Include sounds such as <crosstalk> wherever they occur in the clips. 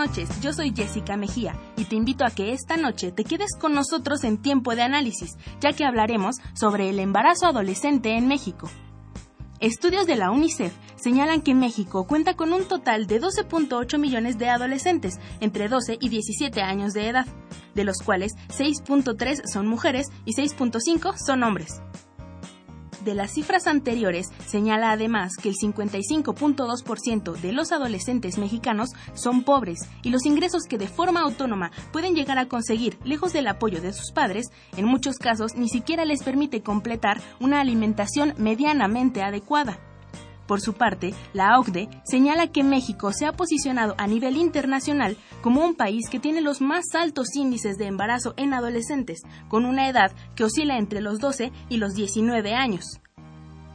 noches, yo soy Jessica Mejía y te invito a que esta noche te quedes con nosotros en tiempo de análisis, ya que hablaremos sobre el embarazo adolescente en México. Estudios de la UNICEF señalan que México cuenta con un total de 12.8 millones de adolescentes entre 12 y 17 años de edad, de los cuales 6.3 son mujeres y 6.5 son hombres de las cifras anteriores señala además que el 55.2% de los adolescentes mexicanos son pobres y los ingresos que de forma autónoma pueden llegar a conseguir lejos del apoyo de sus padres, en muchos casos ni siquiera les permite completar una alimentación medianamente adecuada. Por su parte, la OCDE señala que México se ha posicionado a nivel internacional como un país que tiene los más altos índices de embarazo en adolescentes, con una edad que oscila entre los 12 y los 19 años.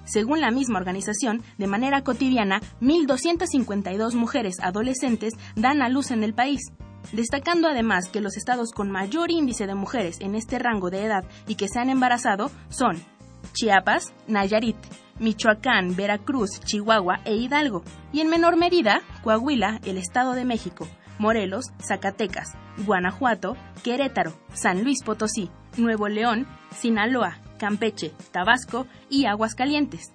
Según la misma organización, de manera cotidiana, 1.252 mujeres adolescentes dan a luz en el país, destacando además que los estados con mayor índice de mujeres en este rango de edad y que se han embarazado son Chiapas, Nayarit, Michoacán, Veracruz, Chihuahua e Hidalgo, y en menor medida Coahuila, el Estado de México, Morelos, Zacatecas, Guanajuato, Querétaro, San Luis Potosí, Nuevo León, Sinaloa, Campeche, Tabasco y Aguascalientes.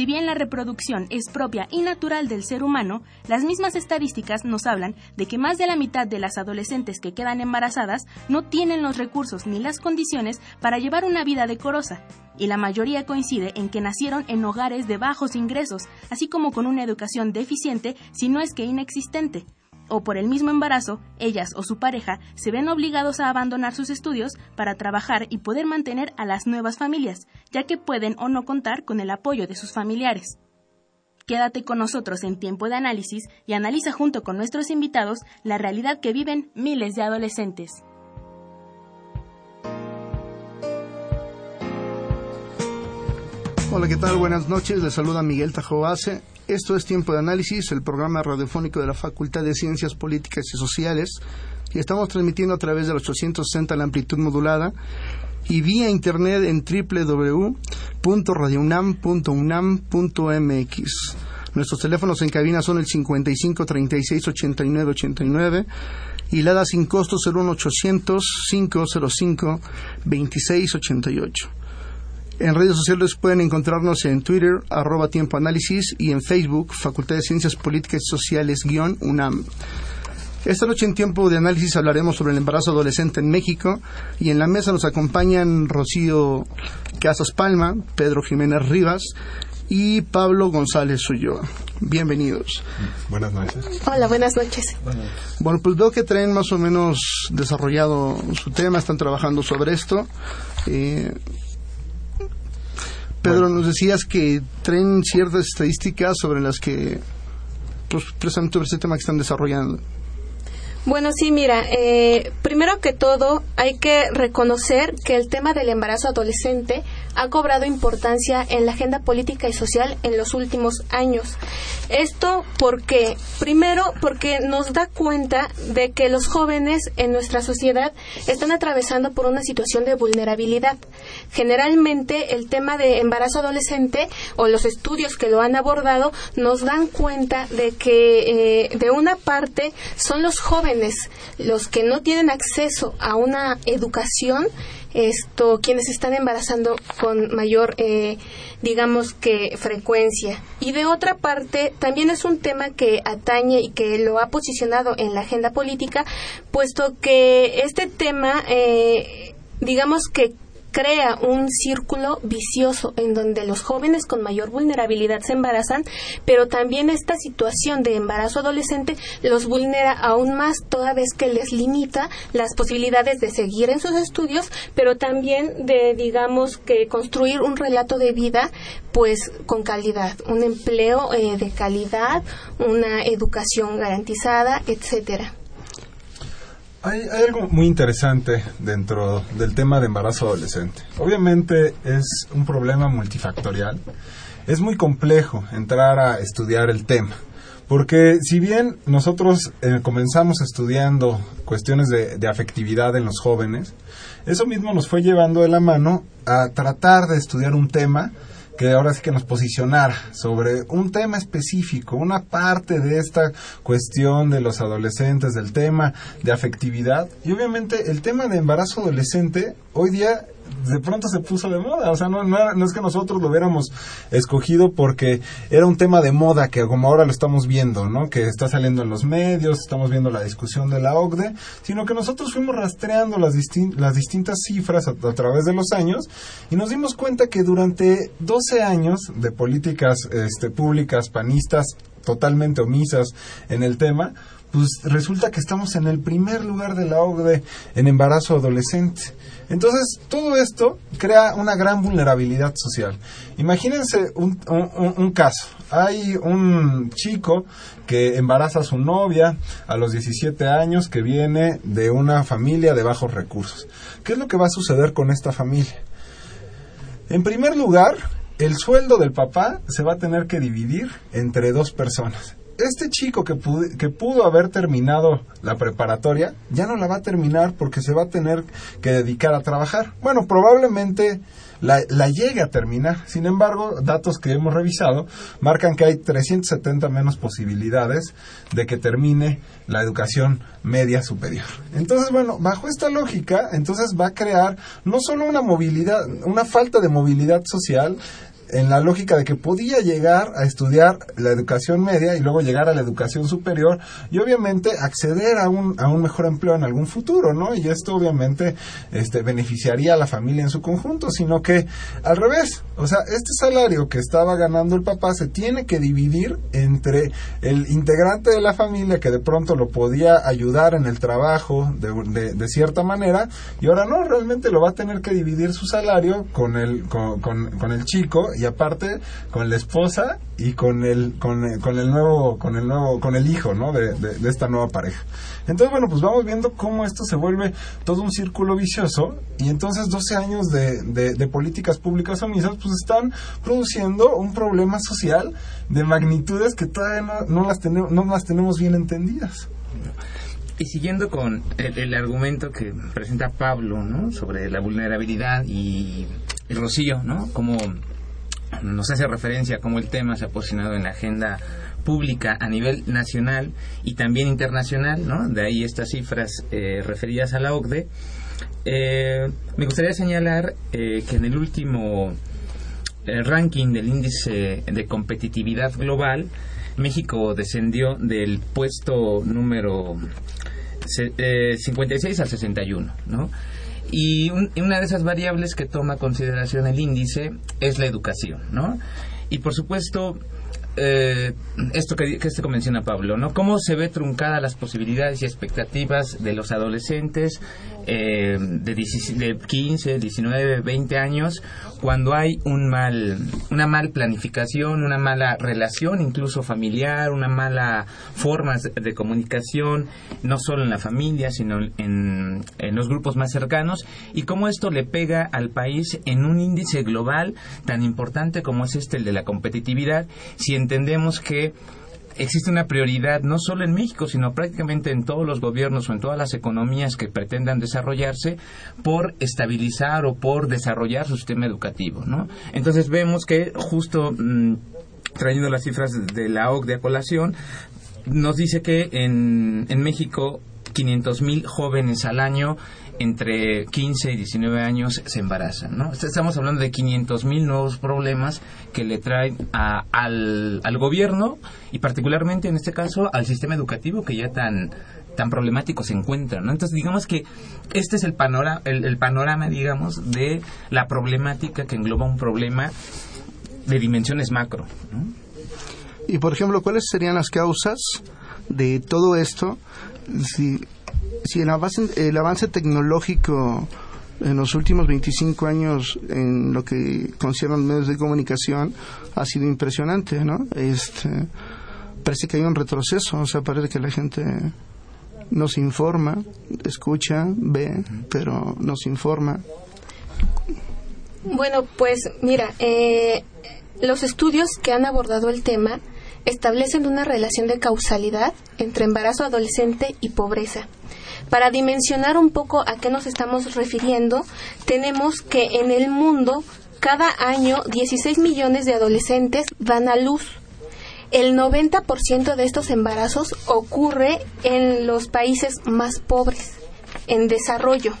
Si bien la reproducción es propia y natural del ser humano, las mismas estadísticas nos hablan de que más de la mitad de las adolescentes que quedan embarazadas no tienen los recursos ni las condiciones para llevar una vida decorosa, y la mayoría coincide en que nacieron en hogares de bajos ingresos, así como con una educación deficiente, si no es que inexistente, o por el mismo embarazo, ellas o su pareja se ven obligados a abandonar sus estudios para trabajar y poder mantener a las nuevas familias, ya que pueden o no contar con el apoyo de sus familiares. Quédate con nosotros en tiempo de análisis y analiza junto con nuestros invitados la realidad que viven miles de adolescentes. Hola, ¿qué tal? Buenas noches. Les saluda Miguel Tajoase. Esto es Tiempo de Análisis, el programa radiofónico de la Facultad de Ciencias Políticas y Sociales. Y estamos transmitiendo a través de los 860 la amplitud modulada y vía internet en www.radiounam.unam.mx. Nuestros teléfonos en cabina son el 55 36 89 89 y la da sin costo 01800 505 26 88. En redes sociales pueden encontrarnos en Twitter, arroba Tiempo Análisis, y en Facebook, Facultad de Ciencias Políticas y Sociales, guion UNAM. Esta noche en Tiempo de Análisis hablaremos sobre el embarazo adolescente en México y en la mesa nos acompañan Rocío Casas Palma, Pedro Jiménez Rivas y Pablo González Ulloa. Bienvenidos. Buenas noches. Hola, buenas noches. Bueno, pues veo que traen más o menos desarrollado su tema, están trabajando sobre esto. Eh, Pedro, nos decías que traen ciertas estadísticas sobre las que, pues, precisamente sobre este tema que están desarrollando. Bueno, sí, mira, eh, primero que todo hay que reconocer que el tema del embarazo adolescente ha cobrado importancia en la agenda política y social en los últimos años. Esto porque, primero, porque nos da cuenta de que los jóvenes en nuestra sociedad están atravesando por una situación de vulnerabilidad. Generalmente el tema de embarazo adolescente o los estudios que lo han abordado nos dan cuenta de que eh, de una parte son los jóvenes los que no tienen acceso a una educación esto quienes están embarazando con mayor eh, digamos que frecuencia. Y de otra parte también es un tema que atañe y que lo ha posicionado en la agenda política puesto que este tema eh, digamos que crea un círculo vicioso en donde los jóvenes con mayor vulnerabilidad se embarazan, pero también esta situación de embarazo adolescente los vulnera aún más toda vez que les limita las posibilidades de seguir en sus estudios, pero también de, digamos, que construir un relato de vida pues con calidad, un empleo eh, de calidad, una educación garantizada, etcétera. Hay, algo muy interesante dentro del tema de embarazo adolescente. Obviamente es un problema multifactorial. Es muy complejo entrar a estudiar el tema. Porque si bien nosotros eh, comenzamos estudiando cuestiones de, de, afectividad en los jóvenes, eso mismo nos fue llevando de la mano a tratar de estudiar un tema que ahora sí que nos posicionara sobre un tema específico, una parte de esta cuestión de los adolescentes, del tema de afectividad. Y obviamente el tema de embarazo adolescente hoy día de pronto se puso de moda. O sea, no, no, es que nosotros lo hubiéramos escogido porque era un tema de moda que como ahora lo estamos viendo, ¿no? Que está saliendo en los medios, estamos viendo la discusión de la OCDE, sino que nosotros fuimos rastreando las, las distintas cifras a, a, través de los años y nos dimos cuenta que durante 12 años de políticas este, públicas panistas totalmente omisas en el tema, pues resulta que estamos en el primer lugar de la OCDE en embarazo adolescente. Entonces, todo esto crea una gran vulnerabilidad social. Imagínense un, un, caso. Hay un chico que embaraza a su novia a los 17 años que viene de una familia de bajos recursos. ¿Qué es lo que va a suceder con esta familia? En primer lugar, el sueldo del papá se va a tener que dividir entre dos personas este chico que pudo, que pudo haber terminado la preparatoria ya no la va a terminar porque se va a tener que dedicar a trabajar. Bueno, probablemente la, la, llegue a terminar. Sin embargo, datos que hemos revisado marcan que hay 370 menos posibilidades de que termine la educación media superior. Entonces, bueno, bajo esta lógica, entonces va a crear no solo una movilidad, una falta de movilidad social, en la lógica de que podía llegar a estudiar la educación media y luego llegar a la educación superior y obviamente acceder a un, a un mejor empleo en algún futuro, ¿no? Y esto obviamente este, beneficiaría a la familia en su conjunto, sino que al revés, o sea, este salario que estaba ganando el papá se tiene que dividir entre el integrante de la familia que de pronto lo podía ayudar en el trabajo de, de, cierta manera y ahora no, realmente lo va a tener que dividir su salario con el, con, con, con el chico y aparte con la esposa y con el con, el nuevo con el nuevo con el hijo no de, de, esta nueva pareja entonces bueno pues vamos viendo cómo esto se vuelve todo un círculo vicioso y entonces 12 años de, de políticas públicas omisas pues están produciendo un problema social de magnitudes que todavía no, no las tenemos no las tenemos bien entendidas y siguiendo con el, el, argumento que presenta Pablo, ¿no? Sobre la vulnerabilidad y el Rocío, ¿no? Como nos hace referencia a cómo el tema se ha posicionado en la agenda pública a nivel nacional y también internacional, ¿no? De ahí estas cifras eh, referidas a la OCDE. Eh, me gustaría señalar eh, que en el último ranking del índice de competitividad global, México descendió del puesto número 56 al 61, ¿no? Y una de esas variables que toma consideración el índice es la educación, ¿no? Y por supuesto, eh, esto que, que esto menciona Pablo, ¿no? Cómo se ve truncada las posibilidades y expectativas de los adolescentes eh, de 15, 19, 20 años cuando hay un mal, una mal planificación, una mala relación incluso familiar, una mala forma de comunicación, no solo en la familia, sino en, en los grupos más cercanos, y cómo esto le pega al país en un índice global tan importante como es este, el de la competitividad, si entendemos que existe una prioridad no solo en México, sino prácticamente en todos los gobiernos o en todas las economías que pretendan desarrollarse por estabilizar o por desarrollar su sistema educativo, ¿no? Entonces vemos que justo mm, trayendo las cifras de la OCDE a colación, nos dice que en, en México 500.000 jóvenes al año entre 15 y 19 años se embarazan. ¿no? Estamos hablando de 500 mil nuevos problemas que le traen al, al gobierno y particularmente en este caso al sistema educativo que ya tan tan problemático se encuentra, ¿no? Entonces, digamos que este es el panorama, el, panorama, digamos, de la problemática que engloba un problema de dimensiones macro, Y, por ejemplo, ¿cuáles serían las causas de todo esto? Si, si el, avance, el avance tecnológico en los últimos 25 años en lo que concierne a los medios de comunicación ha sido impresionante, ¿no? Este, parece que hay un retroceso, o sea, parece que la gente no se informa, escucha, ve, pero no se informa. Bueno, pues mira, eh, los estudios que han abordado el tema establecen una relación de causalidad entre embarazo adolescente y pobreza. Para dimensionar un poco a qué nos estamos refiriendo, tenemos que en el mundo cada año 16 millones de adolescentes dan a luz. El 90% de estos embarazos ocurre en los países más pobres, en desarrollo.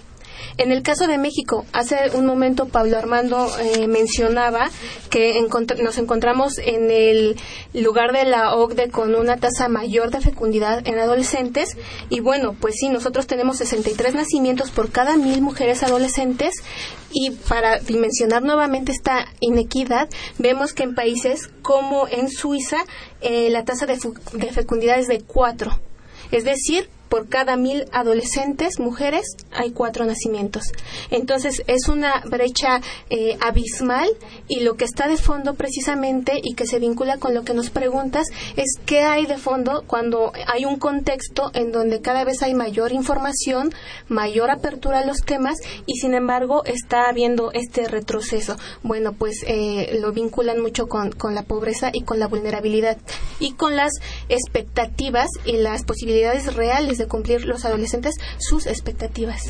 En el caso de México, hace un momento Pablo Armando eh, mencionaba que nos encontramos en el lugar de la OCDE con una tasa mayor de fecundidad en adolescentes y bueno, pues sí, nosotros tenemos 63 nacimientos por cada mil mujeres adolescentes y para dimensionar nuevamente esta inequidad, vemos que en países como en Suiza eh, la tasa de, de fecundidad es de 4. Es decir, por cada mil adolescentes mujeres hay cuatro nacimientos. Entonces es una brecha eh, abismal y lo que está de fondo precisamente y que se vincula con lo que nos preguntas es qué hay de fondo cuando hay un contexto en donde cada vez hay mayor información, mayor apertura a los temas y sin embargo está habiendo este retroceso. Bueno, pues eh, lo vinculan mucho con, con la pobreza y con la vulnerabilidad y con las expectativas y las posibilidades reales de cumplir los adolescentes sus expectativas.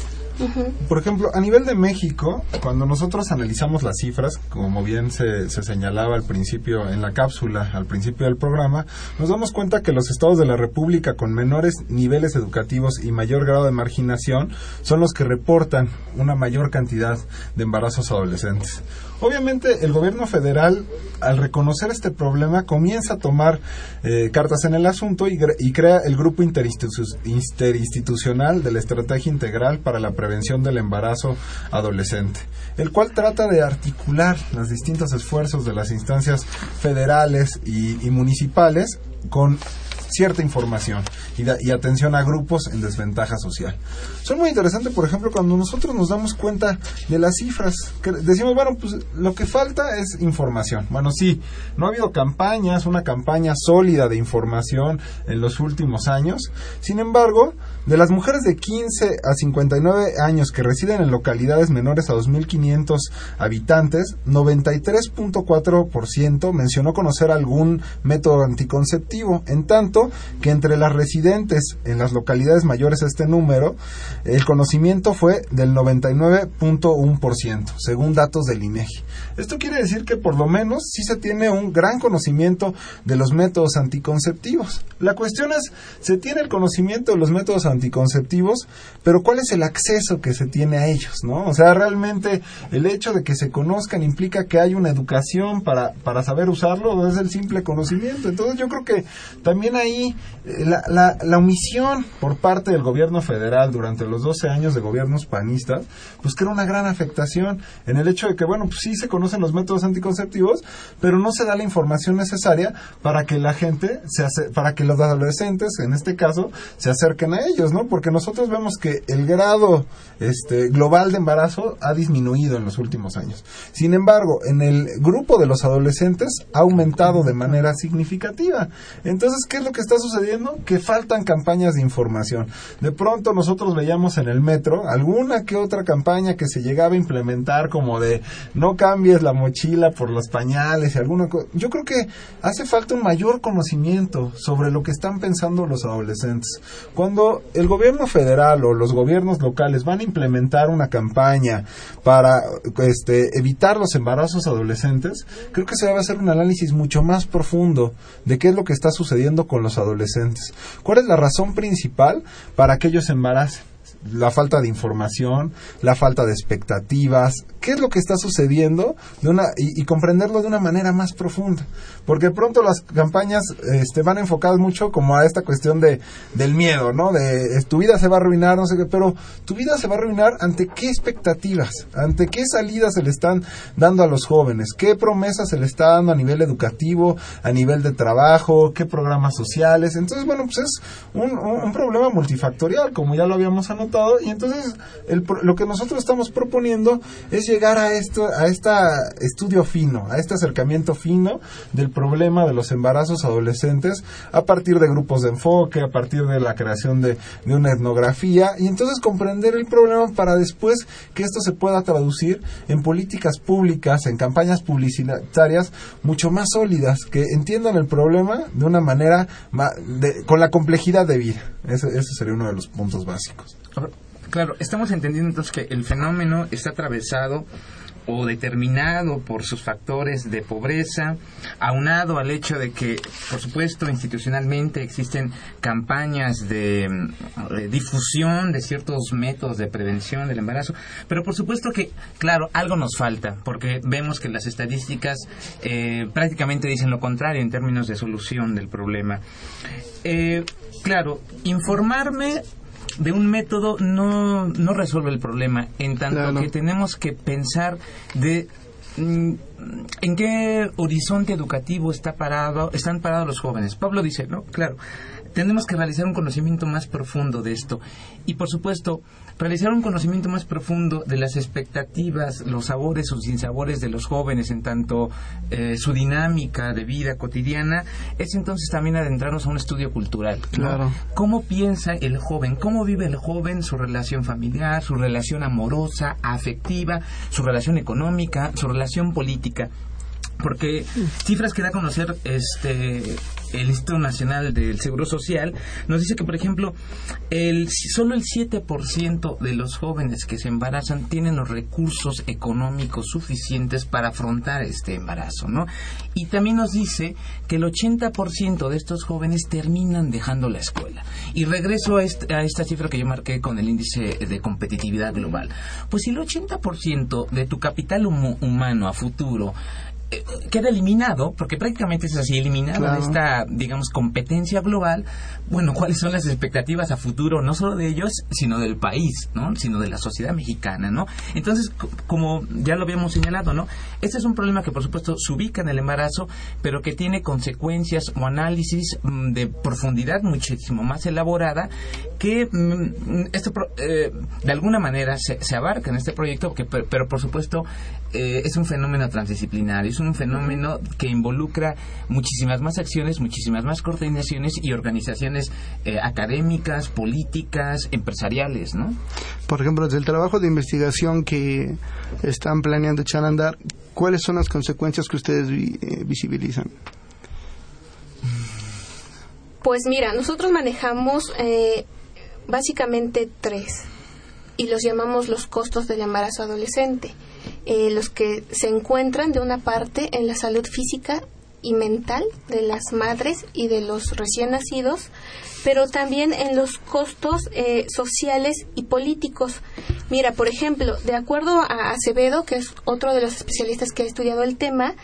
Por ejemplo, a nivel de México, cuando nosotros analizamos las cifras, como bien se, se, señalaba al principio en la cápsula, al principio del programa, nos damos cuenta que los estados de la República con menores niveles educativos y mayor grado de marginación son los que reportan una mayor cantidad de embarazos adolescentes. Obviamente el gobierno federal, al reconocer este problema, comienza a tomar eh, cartas en el asunto y, crea el grupo interinstitucional de la Estrategia Integral para la Prevención del Embarazo Adolescente, el cual trata de articular los distintos esfuerzos de las instancias federales y municipales con cierta información y, atención a grupos en desventaja social. Son muy interesantes, por ejemplo, cuando nosotros nos damos cuenta de las cifras, que decimos, bueno, pues lo que falta es información. Bueno, sí, no ha habido campañas, una campaña sólida de información en los últimos años. Sin embargo, de las mujeres de 15 a 59 años que residen en localidades menores a 2.500 habitantes, 93.4% mencionó conocer algún método anticonceptivo, en tanto que entre las residentes en las localidades mayores este número, el conocimiento fue del 99.1%, según datos del INEGI. Esto quiere decir que por lo menos sí se tiene un gran conocimiento de los métodos anticonceptivos. La cuestión es, se tiene el conocimiento de los métodos anticonceptivos, pero ¿cuál es el acceso que se tiene a ellos? ¿no? O sea, realmente el hecho de que se conozcan implica que hay una educación para, para saber usarlo o es el simple conocimiento. Entonces yo creo que también ahí eh, la, la, omisión por parte del gobierno federal durante los 12 años de gobiernos panistas, pues que era una gran afectación en el hecho de que, bueno, pues sí se conoce en los métodos anticonceptivos, pero no se da la información necesaria para que la gente, se hace, para que los adolescentes, en este caso, se acerquen a ellos, ¿no? Porque nosotros vemos que el grado este, global de embarazo ha disminuido en los últimos años. Sin embargo, en el grupo de los adolescentes ha aumentado de manera significativa. Entonces, ¿qué es lo que está sucediendo? Que faltan campañas de información. De pronto nosotros veíamos en el metro alguna que otra campaña que se llegaba a implementar como de no cambies la mochila por los pañales y alguna cosa. Yo creo que hace falta un mayor conocimiento sobre lo que están pensando los adolescentes. Cuando el gobierno federal o los gobiernos locales van a implementar una campaña para este, evitar los embarazos adolescentes, creo que se debe hacer un análisis mucho más profundo de qué es lo que está sucediendo con los adolescentes. ¿Cuál es la razón principal para que ellos se embaracen? La falta de información, la falta de expectativas, qué es lo que está sucediendo de una, y, comprenderlo de una manera más profunda. Porque pronto las campañas este, van enfocadas mucho como a esta cuestión de, del miedo, ¿no? De tu vida se va a arruinar, no sé qué, pero tu vida se va a arruinar ante qué expectativas, ante qué salidas se le están dando a los jóvenes, qué promesas se le está dando a nivel educativo, a nivel de trabajo, qué programas sociales. Entonces, bueno, pues es un, un problema multifactorial, como ya lo habíamos anotado, y entonces el, lo que nosotros estamos proponiendo es llegar a esto, a este estudio fino, a este acercamiento fino del problema de los embarazos adolescentes a partir de grupos de enfoque, a partir de la creación de, de una etnografía, y entonces comprender el problema para después que esto se pueda traducir en políticas públicas, en campañas publicitarias mucho más sólidas, que entiendan el problema de una manera con la complejidad de vida. Ese, ese sería uno de los puntos básicos. Claro, estamos entendiendo entonces que el fenómeno está atravesado o determinado por sus factores de pobreza, aunado al hecho de que, por supuesto, institucionalmente existen campañas de, difusión de ciertos métodos de prevención del embarazo, pero por supuesto que, claro, algo nos falta, porque vemos que las estadísticas eh, prácticamente dicen lo contrario en términos de solución del problema. Eh, claro, informarme de un método no, no resuelve el problema, en tanto que tenemos que pensar de mm, en qué horizonte educativo está parado, están parados los jóvenes. Pablo dice, ¿no? Claro, tenemos que realizar un conocimiento más profundo de esto. Y por supuesto, realizar un conocimiento más profundo de las expectativas, los sabores o sinsabores de los jóvenes en tanto eh, su dinámica de vida cotidiana, es entonces también adentrarnos a un estudio cultural. Claro. ¿Cómo piensa el joven? ¿Cómo vive el joven su relación familiar, su relación amorosa, afectiva, su relación económica, su relación política? Porque cifras que da a conocer este el Instituto Nacional del Seguro Social nos dice que, por ejemplo, el, solo el 7% de los jóvenes que se embarazan tienen los recursos económicos suficientes para afrontar este embarazo, ¿no? Y también nos dice que el 80% de estos jóvenes terminan dejando la escuela. Y regreso a, a esta cifra que yo marqué con el índice de competitividad global. Pues si el 80% de tu capital humano a futuro queda eliminado, porque prácticamente es así, eliminado de esta, digamos, competencia global, bueno, ¿cuáles son las expectativas a futuro, no solo de ellos, sino del país, ¿no? Sino de la sociedad mexicana, ¿no? Entonces, como ya lo habíamos señalado, ¿no? Este es un problema que, por supuesto, se ubica en el embarazo, pero que tiene consecuencias o análisis mm, de profundidad muchísimo más elaborada que mm, esto, eh, de alguna manera se, abarca en este proyecto, que, pero, por supuesto, eh, es un fenómeno transdisciplinario, es un fenómeno que involucra muchísimas más acciones, muchísimas más coordinaciones y organizaciones eh, académicas, políticas, empresariales, ¿no? Por ejemplo, desde el trabajo de investigación que están planeando echar a andar, ¿cuáles son las consecuencias que ustedes eh, visibilizan? Pues mira, nosotros manejamos eh, básicamente tres y los llamamos los costos del embarazo adolescente. Eh, los que se encuentran de una parte en la salud física y mental de las madres y de los recién nacidos, pero también en los costos eh, sociales y políticos. Mira, por ejemplo, de acuerdo a Acevedo, que es otro de los especialistas que ha estudiado el tema,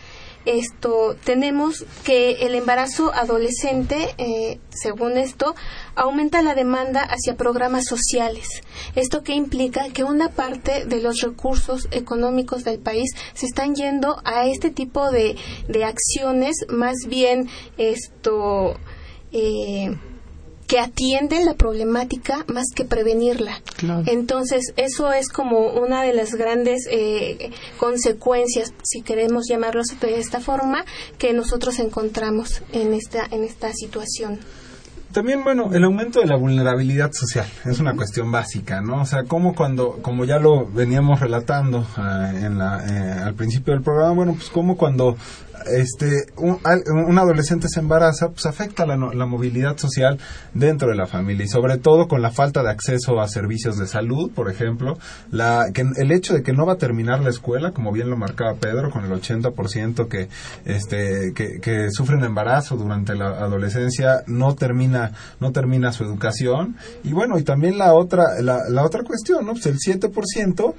esto tenemos que el embarazo adolescente, eh, según esto, aumenta la demanda hacia programas sociales. Esto que implica que una parte de los recursos económicos del país se están yendo a este tipo de, de acciones, más bien esto. Eh, que atienden la problemática más que prevenirla. Entonces, eso es como una de las grandes eh, consecuencias, si queremos llamarlo de esta forma, que nosotros encontramos en esta, en esta situación también, bueno, el aumento de la vulnerabilidad social es una cuestión básica, ¿no? O sea, como cuando, como ya lo veníamos relatando ah, en la, eh, al principio del programa, bueno, pues como cuando este un, un adolescente se embaraza, pues afecta la, la movilidad social dentro de la familia y sobre todo con la falta de acceso a servicios de salud, por ejemplo, la que el hecho de que no va a terminar la escuela, como bien lo marcaba Pedro, con el 80% que este que, que sufren embarazo durante la adolescencia no termina no termina su educación y bueno y también la otra la, la otra cuestión, ¿no? Pues el 7%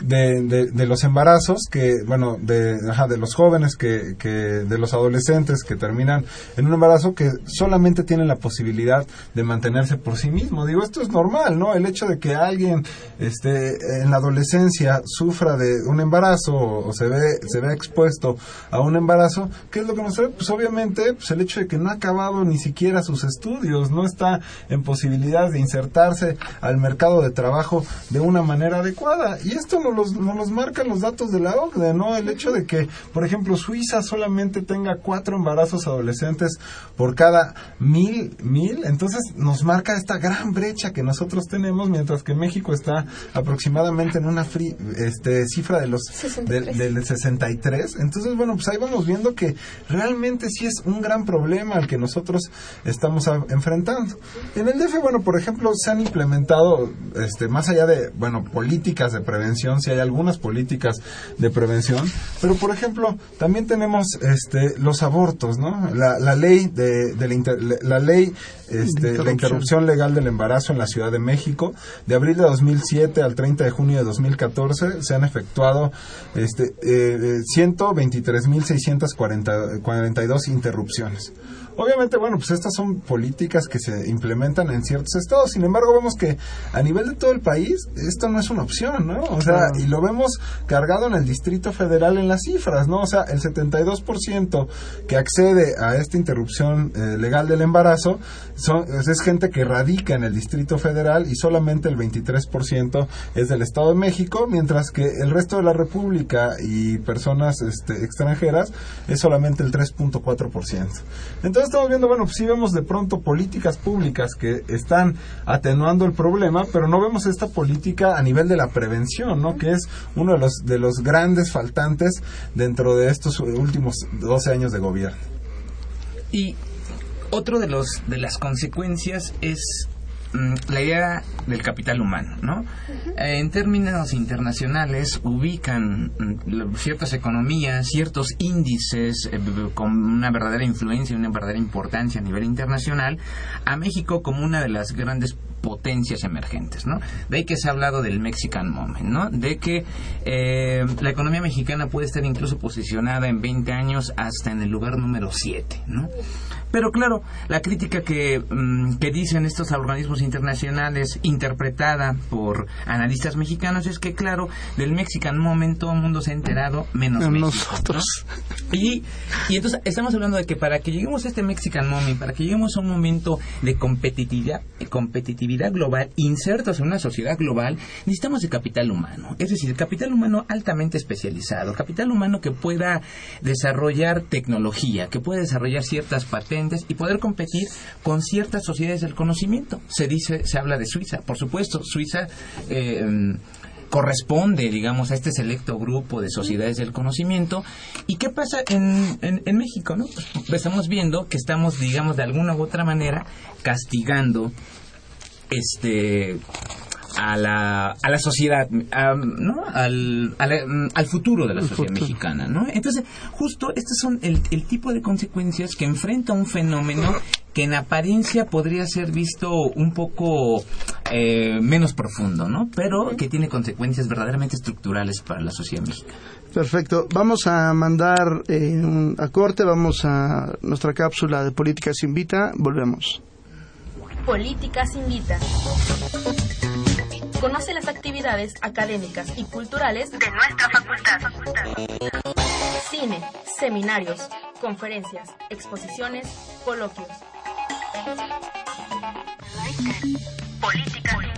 de, de, de los embarazos que bueno de ajá, de los jóvenes que, que de los adolescentes que terminan en un embarazo que solamente tienen la posibilidad de mantenerse por sí mismo. Digo esto es normal no el hecho de que alguien este en la adolescencia sufra de un embarazo o, se ve se vea expuesto a un embarazo qué es lo que nos trae pues obviamente pues el hecho de que no ha acabado ni siquiera sus estudios no está en posibilidad de insertarse al mercado de trabajo de una manera adecuada. Y esto nos los, nos los marcan los datos de la OCDE, ¿no? El hecho de que, por ejemplo, Suiza solamente tenga cuatro embarazos adolescentes por cada mil, mil, entonces nos marca esta gran brecha que nosotros tenemos, mientras que México está aproximadamente en una fri- este, cifra de los del, del 63. Entonces, bueno, pues ahí vamos viendo que realmente sí es un gran problema al que nosotros estamos a- enfrentando. En el DF, bueno, por ejemplo, se han implementado, este, más allá de, bueno, políticas de prevención, sí hay algunas políticas de prevención, pero por ejemplo, también tenemos, este, los abortos, ¿no? La, la ley de, de la, inter- la ley, este, la interrupción legal del embarazo en la Ciudad de México, de abril de 2007 al 30 de junio de 2014, se han efectuado, este, eh, 123.642 interrupciones. Obviamente, bueno, pues estas son políticas que se implementan en ciertos estados. Sin embargo, vemos que a nivel de todo el país esto no es una opción, ¿no? O sea, y lo vemos cargado en el Distrito Federal en las cifras, ¿no? O sea, el 72% que accede a esta interrupción eh, legal del embarazo son, es gente que radica en el Distrito Federal y solamente el 23% es del Estado de México, mientras que el resto de la República y personas este, extranjeras es solamente el 3.4%. Entonces estamos viendo, bueno, pues sí vemos de pronto políticas públicas que están atenuando el problema, pero no vemos esta política a nivel de la prevención, ¿no? Que es uno de los, de los grandes faltantes dentro de estos últimos 12 años de gobierno. Y otro de los de las consecuencias es la idea del capital humano, ¿no? Eh, en términos internacionales ubican mm, ciertas economías, ciertos índices eh, con una verdadera influencia y una verdadera importancia a nivel internacional a México como una de las grandes potencias emergentes, ¿no? De ahí que se ha hablado del Mexican Moment, ¿no? De que eh, la economía mexicana puede estar incluso posicionada en 20 años hasta en el lugar número 7, ¿no? Pero claro, la crítica que, mm, que dicen estos organismos internacionales, interpretada por analistas mexicanos, es que, claro, del Mexican Moment todo el mundo se ha enterado, menos México. Nosotros. Y, y entonces estamos hablando de que para que lleguemos a este Mexican Moment, para que lleguemos a un momento de competitividad, competitividad global, insertos en una sociedad global, necesitamos el capital humano. Es decir, capital humano altamente especializado, capital humano que pueda desarrollar tecnología, que pueda desarrollar ciertas patentes y poder competir con ciertas sociedades del conocimiento. Se dice, se habla de Suiza, por supuesto, Suiza eh, corresponde, digamos, a este selecto grupo de sociedades del conocimiento. ¿Y qué pasa en, en, México? ¿no? Pues estamos viendo que estamos, digamos, de alguna u otra manera castigando este a la, a la sociedad, a, ¿no? al, mm, al futuro de la sociedad mexicana. ¿no? Entonces, justo estos son el, el tipo de consecuencias que enfrenta un fenómeno que en apariencia podría ser visto un poco eh, menos profundo, ¿no? pero que tiene consecuencias verdaderamente estructurales para la sociedad mexicana. Perfecto. Vamos a mandar eh, un- a corte, vamos a nuestra cápsula de Políticas Invita. Volvemos. Políticas Invita. Conoce las actividades académicas y culturales de nuestra facultad. Cine, seminarios, conferencias, exposiciones, coloquios. Políticas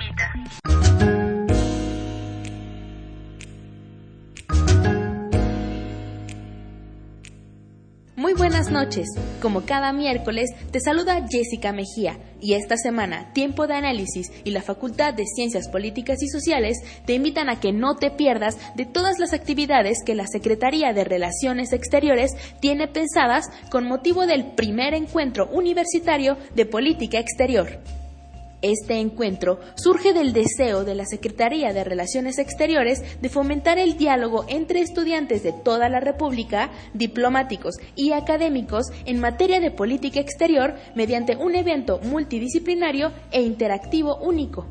Muy buenas noches. Como cada miércoles, te saluda Jessica Mejía y esta semana Tiempo de Análisis y la Facultad de Ciencias Políticas y Sociales te invitan a que no te pierdas de todas las actividades que la Secretaría de Relaciones Exteriores tiene pensadas con motivo del primer encuentro universitario de política exterior. Este encuentro surge del deseo de la Secretaría de Relaciones Exteriores de fomentar el diálogo entre estudiantes de toda la República, diplomáticos y académicos en materia de política exterior mediante un evento multidisciplinario e interactivo único.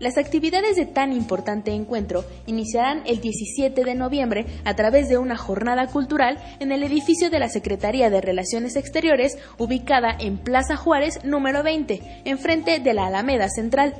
Las actividades de tan importante encuentro iniciarán el 17 de noviembre a través de una jornada cultural en el edificio de la Secretaría de Relaciones Exteriores ubicada en Plaza Juárez número 20, enfrente de la Alameda Central.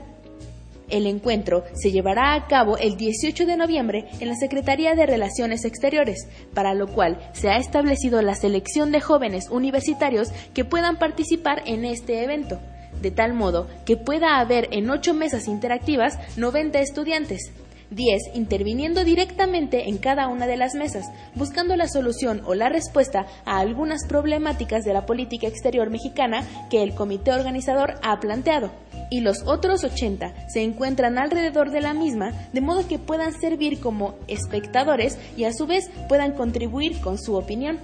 El encuentro se llevará a cabo el 18 de noviembre en la Secretaría de Relaciones Exteriores, para lo cual se ha establecido la selección de jóvenes universitarios que puedan participar en este evento de tal modo que pueda haber en ocho mesas interactivas 90 estudiantes, 10 interviniendo directamente en cada una de las mesas, buscando la solución o la respuesta a algunas problemáticas de la política exterior mexicana que el comité organizador ha planteado, y los otros 80 se encuentran alrededor de la misma, de modo que puedan servir como espectadores y a su vez puedan contribuir con su opinión.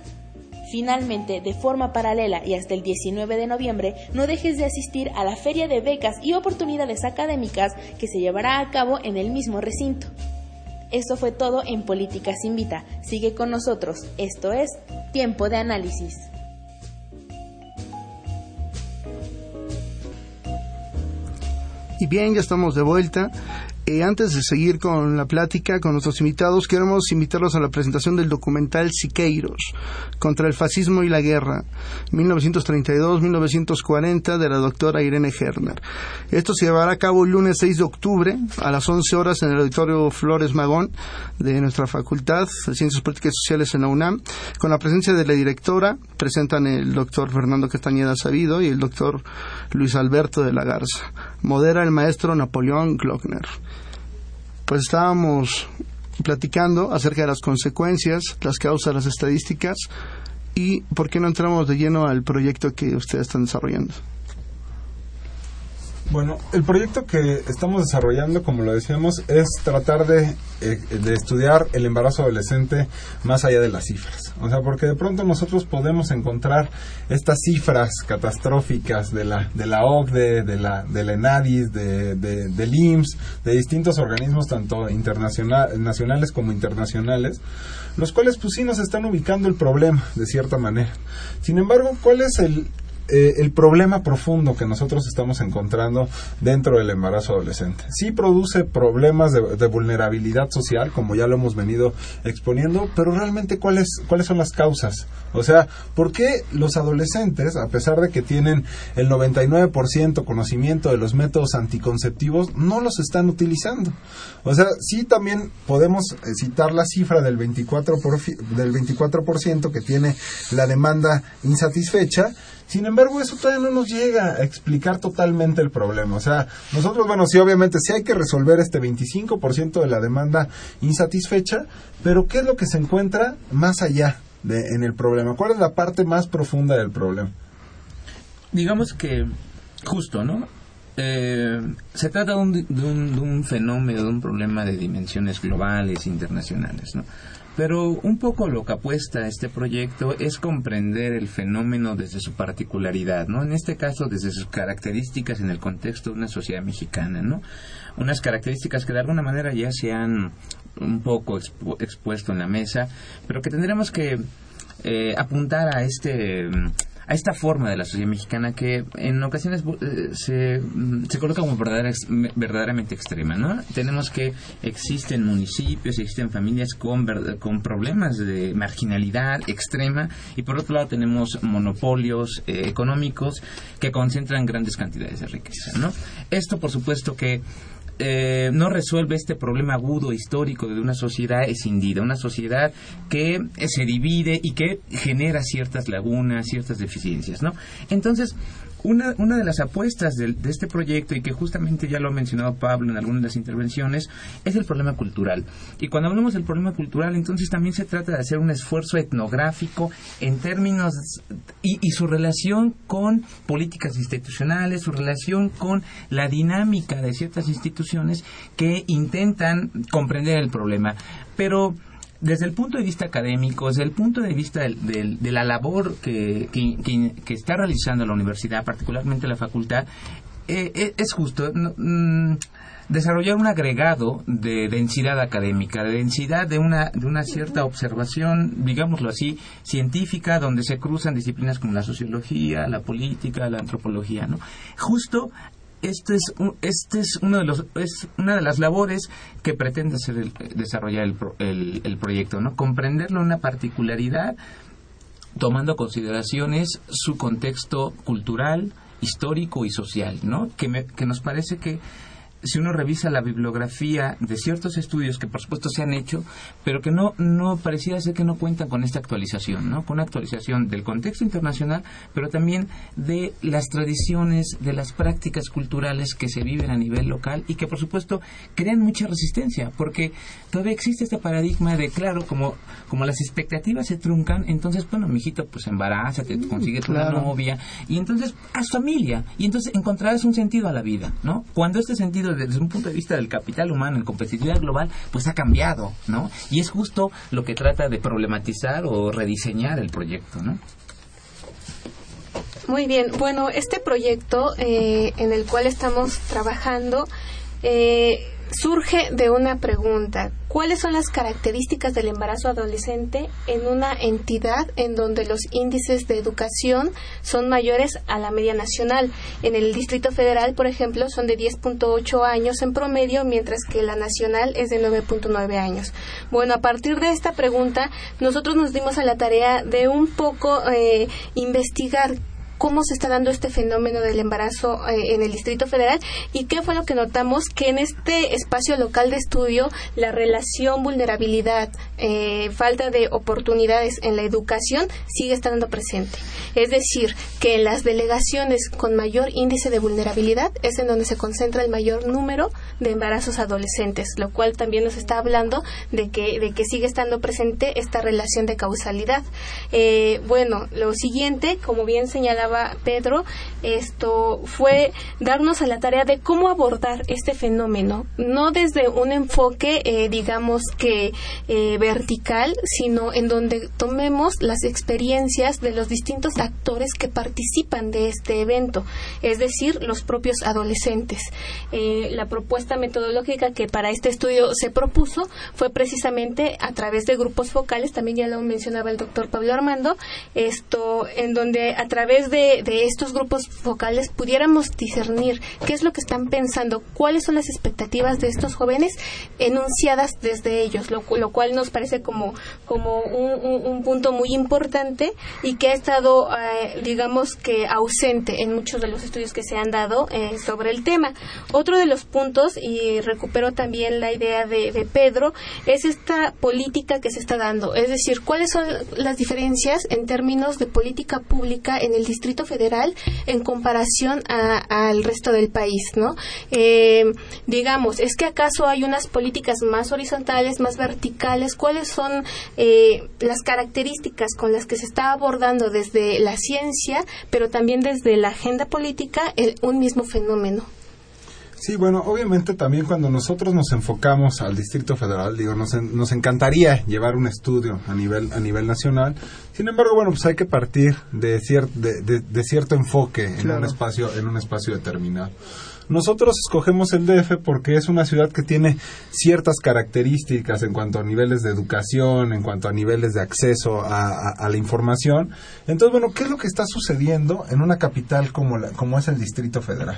Finalmente, de forma paralela y hasta el 19 de noviembre, no dejes de asistir a la Feria de Becas y Oportunidades Académicas que se llevará a cabo en el mismo recinto. Esto fue todo en Políticas Invita. Sigue con nosotros. Esto es Tiempo de Análisis. Y bien, ya estamos de vuelta. Eh, antes de seguir con la plática con nuestros invitados, queremos invitarlos a la presentación del documental Siqueiros, contra el fascismo y la guerra, 1932-1940, de la doctora Irene Herner. Esto se llevará a cabo el lunes 6 de octubre a las 11 horas en el auditorio Flores Magón de nuestra Facultad de Ciencias Políticas y Sociales en la UNAM, con la presencia de la directora, presentan el doctor Fernando Castañeda Sabido y el doctor Luis Alberto de la Garza. Modera el maestro Napoleón Glockner pues estábamos platicando acerca de las consecuencias, las causas, las estadísticas y por qué no entramos de lleno al proyecto que ustedes están desarrollando. Bueno, el proyecto que estamos desarrollando, como lo decíamos, es tratar de, eh, de, estudiar el embarazo adolescente más allá de las cifras. O sea, porque de pronto nosotros podemos encontrar estas cifras catastróficas de la, de la OCDE, de la, de la ENADIS, de, de, del IMSS, de distintos organismos, tanto internacional, nacionales como internacionales, los cuales pues sí nos están ubicando el problema, de cierta manera. Sin embargo, ¿cuál es el, eh, el problema profundo que nosotros estamos encontrando dentro del embarazo adolescente. Sí produce problemas de, vulnerabilidad social, como ya lo hemos venido exponiendo, pero realmente ¿cuáles, cuáles son las causas? O sea, ¿por qué los adolescentes, a pesar de que tienen el 99% conocimiento de los métodos anticonceptivos, no los están utilizando? O sea, sí también podemos eh, citar la cifra del 24%, por, del 24 que tiene la demanda insatisfecha, sin embargo, eso todavía no nos llega a explicar totalmente el problema. O sea, nosotros, bueno, sí, obviamente, sí hay que resolver este 25% de la demanda insatisfecha, pero ¿qué es lo que se encuentra más allá de, en el problema? ¿Cuál es la parte más profunda del problema? Digamos que, justo, ¿no? Eh, se trata de un, de un fenómeno, de un problema de dimensiones globales, internacionales, ¿no? Pero un poco lo que apuesta este proyecto es comprender el fenómeno desde su particularidad, ¿no? En este caso, desde sus características en el contexto de una sociedad mexicana, ¿no? Unas características que de alguna manera ya se han un poco expuesto en la mesa, pero que tendremos que eh, apuntar a este a esta forma de la sociedad mexicana que en ocasiones eh, se, mm, se, coloca como verdaderamente extrema, ¿no? Tenemos que existen municipios, existen familias con, con problemas de marginalidad extrema y por otro lado tenemos monopolios eh, económicos que concentran grandes cantidades de riqueza, ¿no? Esto, por supuesto, que eh, no resuelve este problema agudo histórico de una sociedad escindida, una sociedad que se divide y que genera ciertas lagunas, ciertas deficiencias, ¿no? Entonces, una, una de las apuestas de, de, este proyecto, y que justamente ya lo ha mencionado Pablo en algunas de las intervenciones, es el problema cultural. Y cuando hablamos del problema cultural, entonces también se trata de hacer un esfuerzo etnográfico en términos y, y su relación con políticas institucionales, su relación con la dinámica de ciertas instituciones que intentan comprender el problema. Pero desde el punto de vista académico, desde el punto de vista de, de la labor que, está realizando la universidad, particularmente la facultad, eh, eh, es justo mm, desarrollar un agregado de densidad académica, de densidad de una, de una cierta observación, digámoslo así, científica, donde se cruzan disciplinas como la sociología, la política, la antropología, ¿no? Justo este es, este es, uno de los, es una de las labores que pretende hacer desarrollar el, el, proyecto, ¿no? Comprenderlo en una particularidad, tomando consideraciones su contexto cultural, histórico y social, ¿no? Que, que nos parece que si uno revisa la bibliografía de ciertos estudios que por supuesto se han hecho, pero que no, no pareciera ser que no cuentan con esta actualización, ¿no? Con una actualización del contexto internacional, pero también de las tradiciones, de las prácticas culturales que se viven a nivel local y que por supuesto crean mucha resistencia, porque todavía existe este paradigma de, claro, como, como las expectativas se truncan, entonces, bueno, mijito, pues embarázate, consigues una novia, y entonces haz familia, y entonces encontrarás un sentido a la vida, ¿no? Cuando este sentido desde un punto de vista del capital humano en competitividad global, pues ha cambiado, ¿no? Y es justo lo que trata de problematizar o rediseñar el proyecto, ¿no? Muy bien, bueno, este proyecto eh, en el cual estamos trabajando eh, surge de una pregunta. ¿Cuáles son las características del embarazo adolescente en una entidad en donde los índices de educación son mayores a la media nacional? En el Distrito Federal, por ejemplo, son de 10.8 años en promedio, mientras que la nacional es de 9.9 años. Bueno, a partir de esta pregunta, nosotros nos dimos a la tarea de un poco eh, investigar cómo se está dando este fenómeno del embarazo eh, en el Distrito Federal y qué fue lo que notamos que en este espacio local de estudio la relación vulnerabilidad, eh, falta de oportunidades en la educación sigue estando presente. Es decir, que en las delegaciones con mayor índice de vulnerabilidad es en donde se concentra el mayor número de embarazos adolescentes, lo cual también nos está hablando de que, de que sigue estando presente esta relación de causalidad. Eh, bueno, lo siguiente, como bien señalaba Pedro, esto fue darnos a la tarea de cómo abordar este fenómeno, no desde un enfoque, eh, digamos que eh, vertical, sino en donde tomemos las experiencias de los distintos actores que participan de este evento, es decir, los propios adolescentes. Eh, la propuesta metodológica que para este estudio se propuso fue precisamente a través de grupos focales, también ya lo mencionaba el doctor Pablo Armando, esto en donde a través de de, estos grupos focales pudiéramos discernir qué es lo que están pensando, cuáles son las expectativas de estos jóvenes enunciadas desde ellos, lo, cual nos parece como, como un, punto muy importante y que ha estado, eh, digamos que ausente en muchos de los estudios que se han dado eh, sobre el tema. Otro de los puntos, y recupero también la idea de, de Pedro, es esta política que se está dando, es decir, cuáles son las diferencias en términos de política pública en el distrito Distrito Federal en comparación al resto del país, ¿no? Eh, digamos, ¿es que acaso hay unas políticas más horizontales, más verticales? ¿Cuáles son eh, las características con las que se está abordando desde la ciencia, pero también desde la agenda política, un mismo fenómeno? Sí, bueno, obviamente también cuando nosotros nos enfocamos al Distrito Federal, digo, nos, nos encantaría llevar un estudio a nivel a nivel nacional. Sin embargo, bueno, pues hay que partir de, de, de, cierto enfoque en un espacio en un espacio determinado. Nosotros escogemos el DF porque es una ciudad que tiene ciertas características en cuanto a niveles de educación, en cuanto a niveles de acceso a, la información. Entonces, bueno, ¿qué es lo que está sucediendo en una capital como, la, como es el Distrito Federal?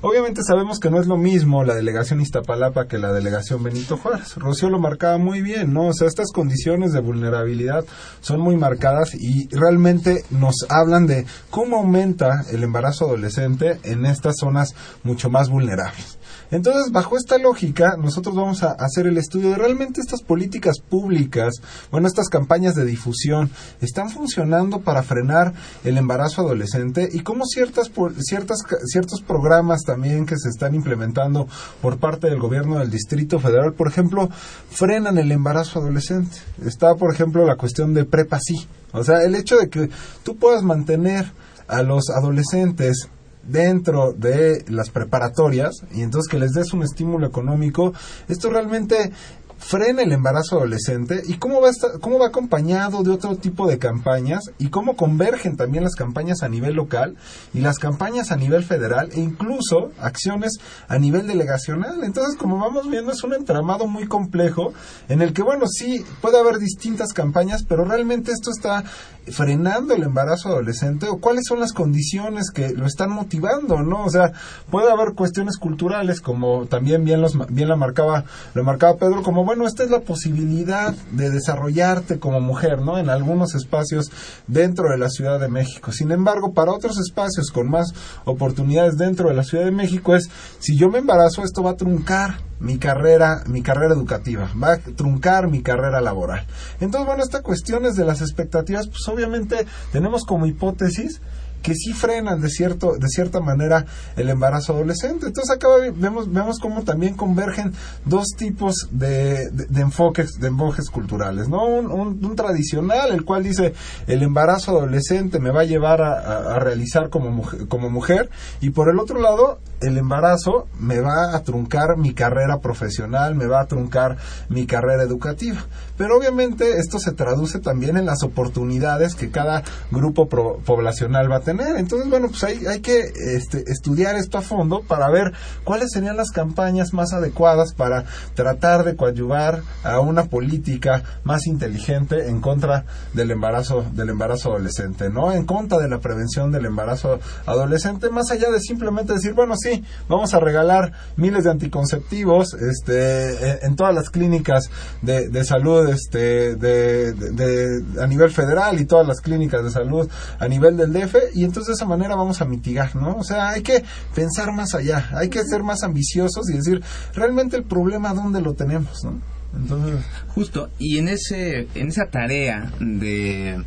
Obviamente sabemos que no es lo mismo la delegación Iztapalapa que la delegación Benito Juárez. Rocío lo marcaba muy bien, ¿no? O sea, estas condiciones de vulnerabilidad son muy marcadas y realmente nos hablan de cómo aumenta el embarazo adolescente en estas zonas mucho más vulnerables. Entonces, bajo esta lógica, nosotros vamos a hacer el estudio de realmente estas políticas públicas, bueno, estas campañas de difusión, están funcionando para frenar el embarazo adolescente y cómo ciertas, ciertas, ciertos programas también que se están implementando por parte del gobierno del Distrito Federal, por ejemplo, frenan el embarazo adolescente. Está, por ejemplo, la cuestión de prepa sí. O sea, el hecho de que tú puedas mantener a los adolescentes dentro de las preparatorias y entonces que les des un estímulo económico, esto realmente frena el embarazo adolescente y cómo va, cómo va acompañado de otro tipo de campañas y cómo convergen también las campañas a nivel local y las campañas a nivel federal e incluso acciones a nivel delegacional. Entonces, como vamos viendo, es un entramado muy complejo en el que, bueno, sí, puede haber distintas campañas, pero realmente esto está frenando el embarazo adolescente o cuáles son las condiciones que lo están motivando, ¿no? O sea, puede haber cuestiones culturales como también bien los bien la marcaba lo marcaba Pedro como bueno, esta es la posibilidad de desarrollarte como mujer, ¿no? En algunos espacios dentro de la Ciudad de México. Sin embargo, para otros espacios con más oportunidades dentro de la Ciudad de México es, si yo me embarazo, esto va a truncar mi carrera, mi carrera educativa, va a truncar mi carrera laboral. Entonces, bueno, esta cuestión es de las expectativas, pues obviamente tenemos como hipótesis que sí frenan de cierto de cierta manera el embarazo adolescente. Entonces acá vemos vemos cómo también convergen dos tipos de, de, enfoques de enfoques culturales, ¿no? Un, tradicional, el cual dice el embarazo adolescente me va a llevar a, a, realizar como mujer, como mujer y por el otro lado el embarazo me va a truncar mi carrera profesional, me va a truncar mi carrera educativa. Pero obviamente esto se traduce también en las oportunidades que cada grupo poblacional va a tener. Entonces, bueno, pues hay, hay que este, estudiar esto a fondo para ver cuáles serían las campañas más adecuadas para tratar de coadyuvar a una política más inteligente en contra del embarazo, del embarazo adolescente, ¿no? En contra de la prevención del embarazo adolescente, más allá de simplemente decir, bueno, sí, vamos a regalar miles de anticonceptivos este, en, todas las clínicas de, salud este, de, a nivel federal y todas las clínicas de salud a nivel del DF y entonces de esa manera vamos a mitigar, ¿no? O sea, hay que pensar más allá, hay que ser más ambiciosos y decir, realmente el problema dónde lo tenemos, ¿no? Entonces... Justo, y en, ese, en esa tarea de,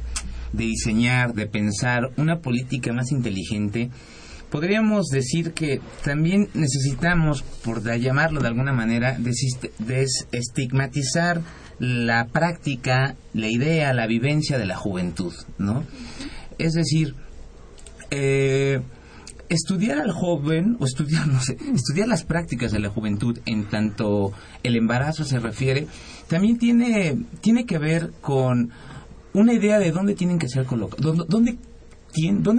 de diseñar, de pensar una política más inteligente, podríamos decir que también necesitamos, por llamarlo de alguna manera, desestigmatizar la práctica, la idea, la vivencia de la juventud, ¿no? Es decir, eh, estudiar al joven, o estudiar, no sé, estudiar las prácticas de la juventud en tanto el embarazo se refiere, también tiene, tiene que ver con una idea de dónde tienen que ser colocados, dónde, dónde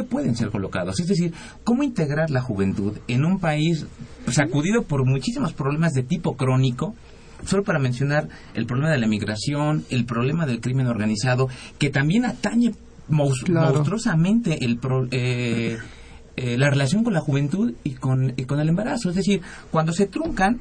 pueden ser colocados. Es decir, cómo integrar la juventud en un país sacudido por muchísimos problemas de tipo crónico, solo para mencionar el problema de la migración, el problema del crimen organizado, que también atañe monstruosamente el eh, eh, la relación con la juventud y con, y con el embarazo. Es decir, cuando se truncan,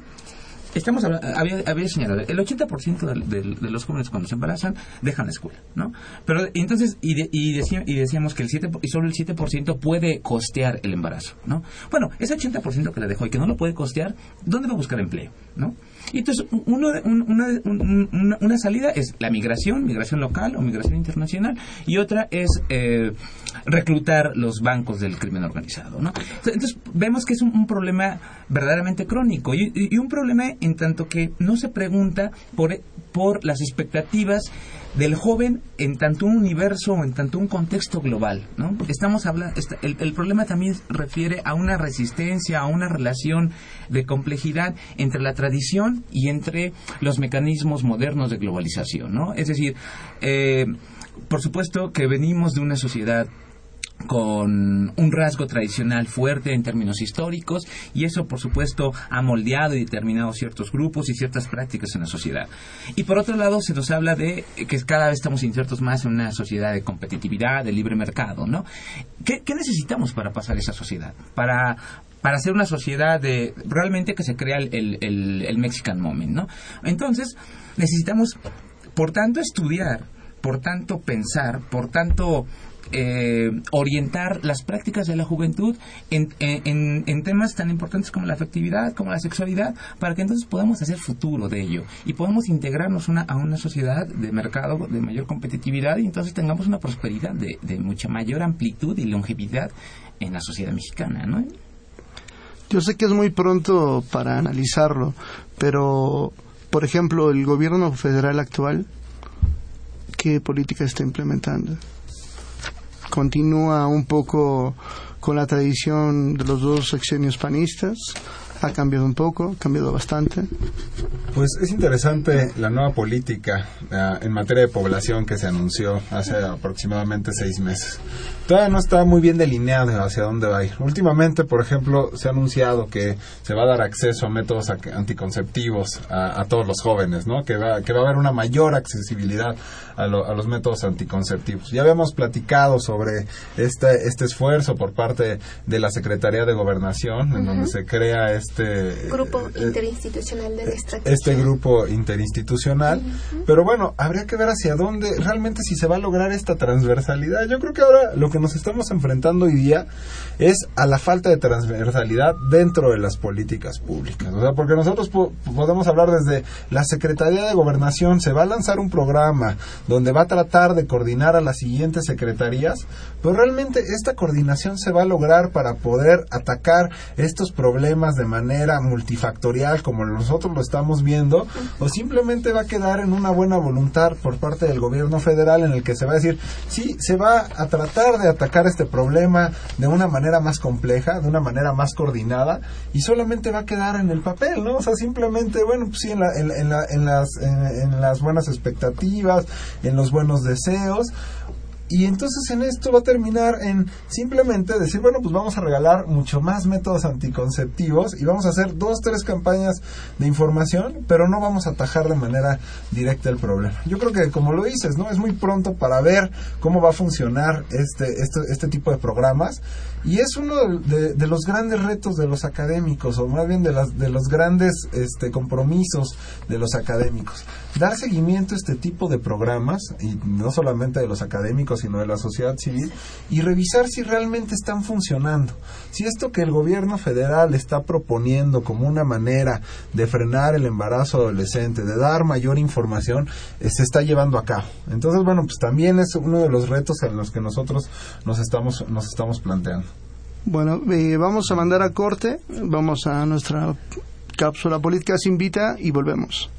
estamos había, había señalado, el 80% de, de, los jóvenes cuando se embarazan dejan la escuela, ¿no? Pero entonces, y, y, y decíamos que el 7, y solo el 7% puede costear el embarazo, ¿no? Bueno, ese 80% que le dejó y que no lo puede costear, ¿dónde va a buscar empleo, no? Y entonces, uno, una, una, salida es la migración, migración local o migración internacional, y otra es eh, reclutar los bancos del crimen organizado. ¿no? Entonces, vemos que es un, problema verdaderamente crónico y, y, un problema en tanto que no se pregunta por, por las expectativas del joven en tanto un universo o en tanto un contexto global, ¿no? Estamos hablando, el, el, problema también refiere a una resistencia, a una relación de complejidad entre la tradición y entre los mecanismos modernos de globalización, ¿no? Es decir, eh, por supuesto que venimos de una sociedad con un rasgo tradicional fuerte en términos históricos y eso por supuesto ha moldeado y determinado ciertos grupos y ciertas prácticas en la sociedad. Y por otro lado se nos habla de que cada vez estamos insertos más en una sociedad de competitividad, de libre mercado, ¿no? ¿Qué, necesitamos para pasar esa sociedad? Para para hacer una sociedad de realmente que se crea el, el Mexican Moment, ¿no? Entonces, necesitamos, por tanto, estudiar, por tanto, pensar, por tanto, eh, orientar las prácticas de la juventud en, en, en, temas tan importantes como la afectividad, como la sexualidad, para que entonces podamos hacer futuro de ello y podamos integrarnos una, a una sociedad de mercado de mayor competitividad y entonces tengamos una prosperidad de, de mucha mayor amplitud y longevidad en la sociedad mexicana, ¿no? Yo sé que es muy pronto para analizarlo, pero, por ejemplo, el gobierno federal actual, ¿qué política está implementando? ¿Continúa un poco con la tradición de los dos sexenios panistas? ¿Ha cambiado un poco? ¿Ha cambiado bastante? Pues es interesante la nueva política uh, en materia de población que se anunció hace aproximadamente seis meses todavía no está muy bien delineado hacia dónde va a ir. Últimamente, por ejemplo, se ha anunciado que se va a dar acceso a métodos anticonceptivos a, todos los jóvenes, ¿no? Que va, que va a haber una mayor accesibilidad a, los métodos anticonceptivos. Ya habíamos platicado sobre este, este esfuerzo por parte de la Secretaría de Gobernación, en donde se crea este grupo eh, interinstitucional de Este grupo interinstitucional. Pero bueno, habría que ver hacia dónde, realmente si se va a lograr esta transversalidad. Yo creo que ahora lo que nos estamos enfrentando hoy día es a la falta de transversalidad dentro de las políticas públicas. O sea, porque nosotros podemos hablar desde la Secretaría de Gobernación, se va a lanzar un programa donde va a tratar de coordinar a las siguientes secretarías, pero realmente esta coordinación se va a lograr para poder atacar estos problemas de manera multifactorial como nosotros lo estamos viendo, o simplemente va a quedar en una buena voluntad por parte del gobierno federal en el que se va a decir, sí, se va a tratar de atacar este problema de una manera más compleja, de una manera más coordinada, y solamente va a quedar en el papel, ¿no? O sea, simplemente, bueno, pues sí, en, la, en, la, en las, en las buenas expectativas, en los buenos deseos, y entonces en esto va a terminar en simplemente decir, bueno, pues vamos a regalar mucho más métodos anticonceptivos y vamos a hacer dos, tres campañas de información, pero no vamos a atajar de manera directa el problema. Yo creo que como lo dices, ¿no? Es muy pronto para ver cómo va a funcionar este, este, este tipo de programas y es uno de, los grandes retos de los académicos, o más bien de, las, de los grandes este, compromisos de los académicos. Dar seguimiento a este tipo de programas, y no solamente de los académicos, sino de la sociedad civil, y revisar si realmente están funcionando. Si esto que el gobierno federal está proponiendo como una manera de frenar el embarazo adolescente, de dar mayor información, eh, se está llevando a cabo. Entonces, bueno, pues también es uno de los retos en los que nosotros nos estamos, nos estamos planteando. Bueno, eh, vamos a mandar a corte, vamos a nuestra cápsula Políticas Invita y volvemos.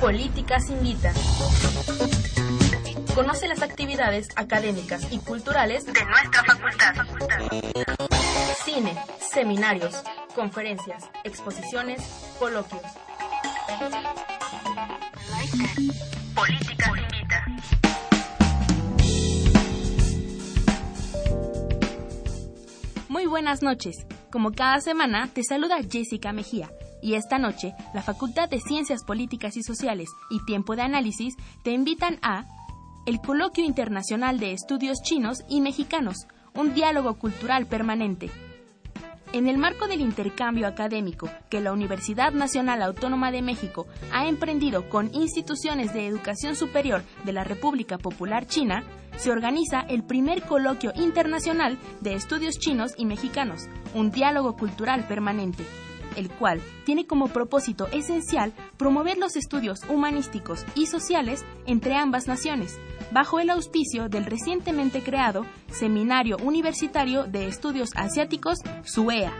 Políticas Invita. Conoce las actividades académicas y culturales de nuestra facultad. Cine, seminarios, conferencias, exposiciones, coloquios. Políticas Invita. Muy buenas noches. Como cada semana, te saluda Jessica Mejía. Y esta noche, la Facultad de Ciencias Políticas y Sociales y Tiempo de Análisis te invitan a el Coloquio Internacional de Estudios Chinos y Mexicanos, un diálogo cultural permanente. En el marco del intercambio académico que la Universidad Nacional Autónoma de México ha emprendido con instituciones de educación superior de la República Popular China, se organiza el primer coloquio internacional de estudios chinos y mexicanos, un diálogo cultural permanente, el cual tiene como propósito esencial promover los estudios humanísticos y sociales entre ambas naciones, bajo el auspicio del recientemente creado Seminario Universitario de Estudios Asiáticos, SUEA,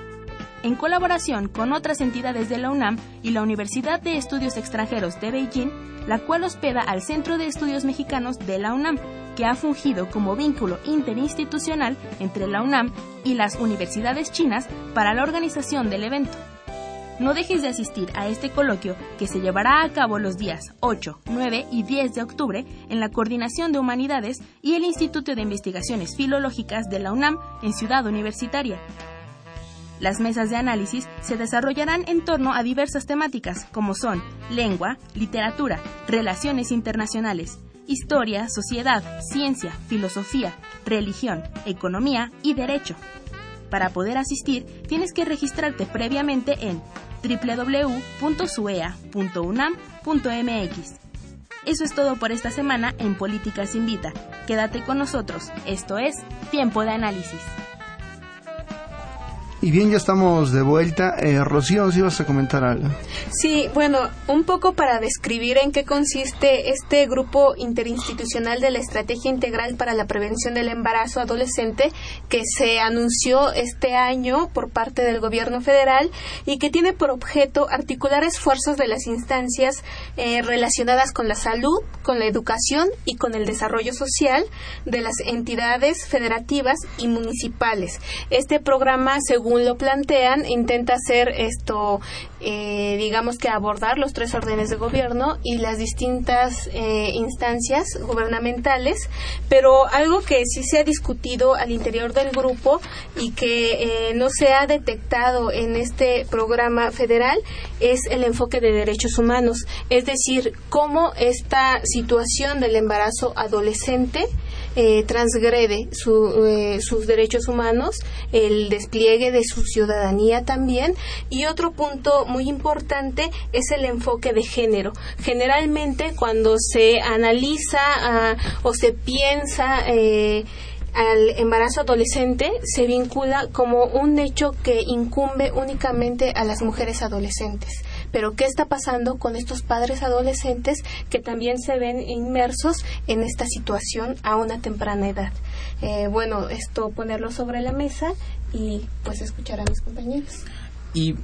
en colaboración con otras entidades de la UNAM y la Universidad de Estudios Extranjeros de Beijing, la cual hospeda al Centro de Estudios Mexicanos de la UNAM, que ha fungido como vínculo interinstitucional entre la UNAM y las universidades chinas para la organización del evento. No dejes de asistir a este coloquio que se llevará a cabo los días 8, 9 y 10 de octubre en la Coordinación de Humanidades y el Instituto de Investigaciones Filológicas de la UNAM en Ciudad Universitaria. Las mesas de análisis se desarrollarán en torno a diversas temáticas como son lengua, literatura, relaciones internacionales, historia, sociedad, ciencia, filosofía, religión, economía y derecho. Para poder asistir, tienes que registrarte previamente en www.suea.unam.mx. Eso es todo por esta semana en Políticas Invita. Quédate con nosotros. Esto es Tiempo de Análisis. Y bien, ya estamos de vuelta. Eh, Rocío, si vas a comentar algo. Sí, bueno, un poco para describir en qué consiste este grupo interinstitucional de la Estrategia Integral para la Prevención del Embarazo Adolescente que se anunció este año por parte del Gobierno federal y que tiene por objeto articular esfuerzos de las instancias eh, relacionadas con la salud, con la educación y con el desarrollo social de las entidades federativas y municipales. Este programa, según lo plantean, intenta hacer esto, eh, digamos que abordar los tres órdenes de gobierno y las distintas eh, instancias gubernamentales, pero algo que sí se ha discutido al interior del grupo y que eh, no se ha detectado en este programa federal es el enfoque de derechos humanos, es decir, cómo esta situación del embarazo adolescente eh, transgrede eh, sus derechos humanos, el despliegue de su ciudadanía también. Y otro punto muy importante es el enfoque de género. Generalmente cuando se analiza ah, o se piensa eh, al embarazo adolescente se vincula como un hecho que incumbe únicamente a las mujeres adolescentes. Pero ¿qué está pasando con estos padres adolescentes que también se ven inmersos en esta situación a una temprana edad? Eh, bueno, esto ponerlo sobre la mesa y pues escuchar a mis compañeros. Y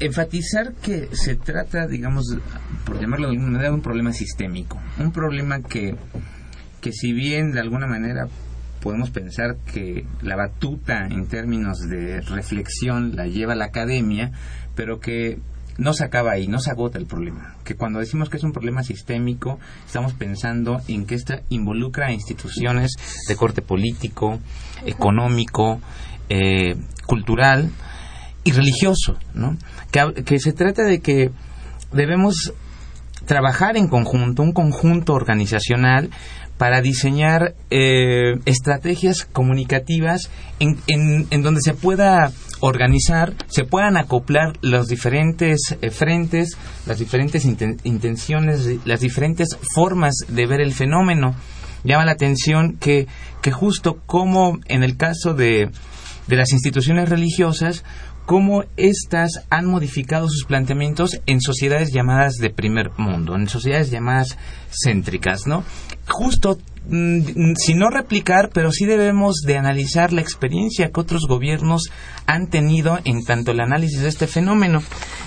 enfatizar que se trata, digamos, por llamarlo de alguna manera, un problema sistémico, un problema que, que si bien de alguna manera podemos pensar que la batuta en términos de reflexión la lleva la academia, pero que no se acaba ahí, no se agota el problema. Que cuando decimos que es un problema sistémico, estamos pensando en que esto involucra a instituciones de corte político, económico, eh, cultural y religioso, ¿no? Que, se trata de que debemos trabajar en conjunto, un conjunto organizacional para diseñar eh, estrategias comunicativas en, donde se pueda organizar, se puedan acoplar los diferentes eh, frentes, las diferentes intenciones, las diferentes formas de ver el fenómeno. Llama la atención que, que justo como en el caso de, de las instituciones religiosas, cómo éstas han modificado sus planteamientos en sociedades llamadas de primer mundo, en sociedades llamadas céntricas, ¿no? Justo si no replicar, pero sí debemos de analizar la experiencia que otros gobiernos han tenido en tanto el análisis de este fenómeno.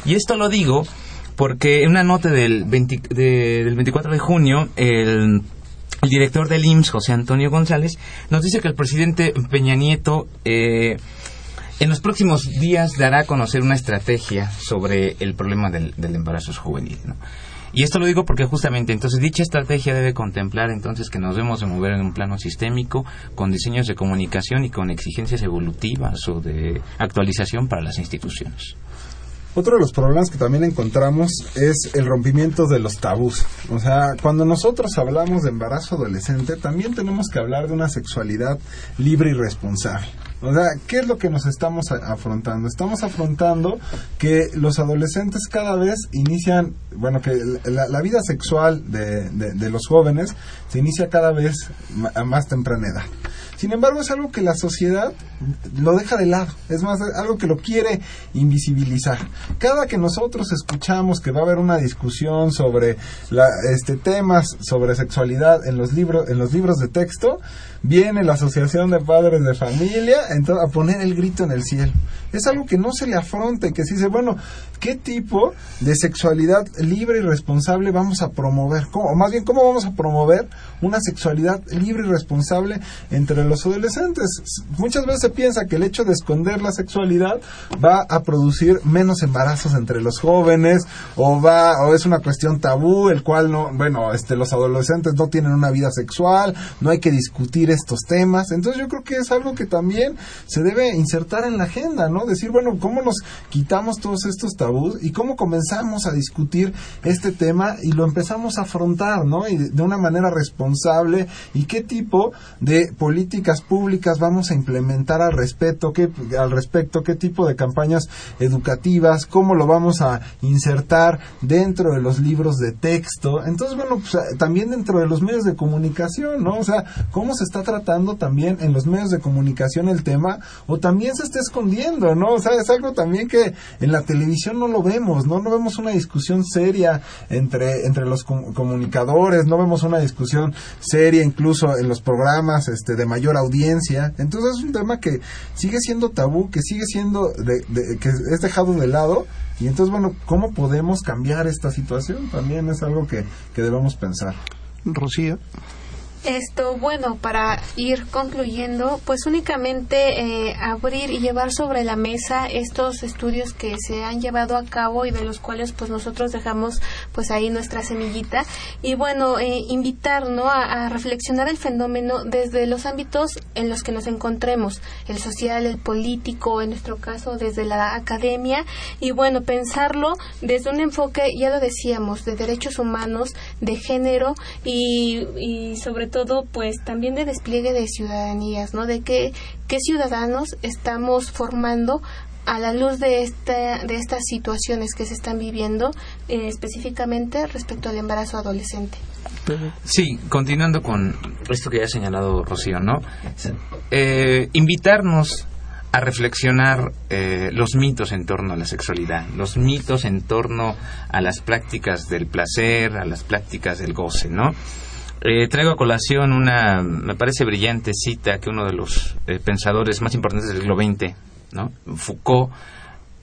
Y esto lo digo porque en una nota del, del 24 de junio, el el director del IMSS, José Antonio González, nos dice que el presidente Peña Nieto eh, en los próximos días dará a conocer una estrategia sobre el problema del, embarazo juvenil. Y esto lo digo porque justamente entonces dicha estrategia debe contemplar entonces que nos debemos de mover en un plano sistémico con diseños de comunicación y con exigencias evolutivas o de actualización para las instituciones. Otro de los problemas que también encontramos es el rompimiento de los tabús. O sea, cuando nosotros hablamos de embarazo adolescente, también tenemos que hablar de una sexualidad libre y responsable. O sea, ¿qué es lo que nos estamos afrontando? Estamos afrontando que los adolescentes cada vez inician, bueno, que la, vida sexual de, de, los jóvenes se inicia cada vez a más temprana edad. Sin embargo, es algo que la sociedad lo deja de lado. Es más, algo que lo quiere invisibilizar. Cada que nosotros escuchamos que va a haber una discusión sobre la, este, temas sobre sexualidad en los libros, en los libros de texto, viene la Asociación de Padres de Familia a poner el grito en el cielo. Es algo que no se le afronta que se dice, bueno, ¿qué tipo de sexualidad libre y responsable vamos a promover? O más bien, ¿cómo vamos a promover una sexualidad libre y responsable entre los adolescentes? Muchas veces se piensa que el hecho de esconder la sexualidad va a producir menos embarazos entre los jóvenes o va o es una cuestión tabú, el cual no, bueno, este los adolescentes no tienen una vida sexual, no hay que discutir estos temas. Entonces yo creo que es algo que también se debe insertar en la agenda, ¿no? Decir, bueno, ¿cómo nos quitamos todos estos tabús y cómo comenzamos a discutir este tema y lo empezamos a afrontar, ¿no? Y de una manera responsable y qué tipo de política políticas públicas vamos a implementar al respecto, qué, al respecto, qué tipo de campañas educativas, cómo lo vamos a insertar dentro de los libros de texto. Entonces, bueno, pues, también dentro de los medios de comunicación, ¿no? O sea, cómo se está tratando también en los medios de comunicación el tema o también se está escondiendo, ¿no? O sea, es algo también que en la televisión no lo vemos, ¿no? No vemos una discusión seria entre, entre los comunicadores, no vemos una discusión seria incluso en los programas este, de mayor audiencia. Entonces es un tema que sigue siendo tabú, que sigue siendo, de, que es dejado de lado. Y entonces, bueno, ¿cómo podemos cambiar esta situación? También es algo que, que debemos pensar. Rocío. Esto, bueno, para ir concluyendo, pues únicamente eh, abrir y llevar sobre la mesa estos estudios que se han llevado a cabo y de los cuales pues nosotros dejamos pues ahí nuestra semillita y bueno, eh, invitar ¿no? a, reflexionar el fenómeno desde los ámbitos en los que nos encontremos, el social, el político, en nuestro caso desde la academia y bueno, pensarlo desde un enfoque, ya lo decíamos, de derechos humanos, de género y, y sobre todo pues también de despliegue de ciudadanías, ¿no? De qué, qué ciudadanos estamos formando a la luz de, esta, de estas situaciones que se están viviendo eh, específicamente respecto al embarazo adolescente. Sí, continuando con esto que ya ha señalado Rocío, ¿no? Eh, invitarnos a reflexionar eh, los mitos en torno a la sexualidad, los mitos en torno a las prácticas del placer, a las prácticas del goce, ¿no? Eh, traigo a colación una, me parece brillante cita que uno de los eh, pensadores más importantes del siglo XX, ¿no? Foucault,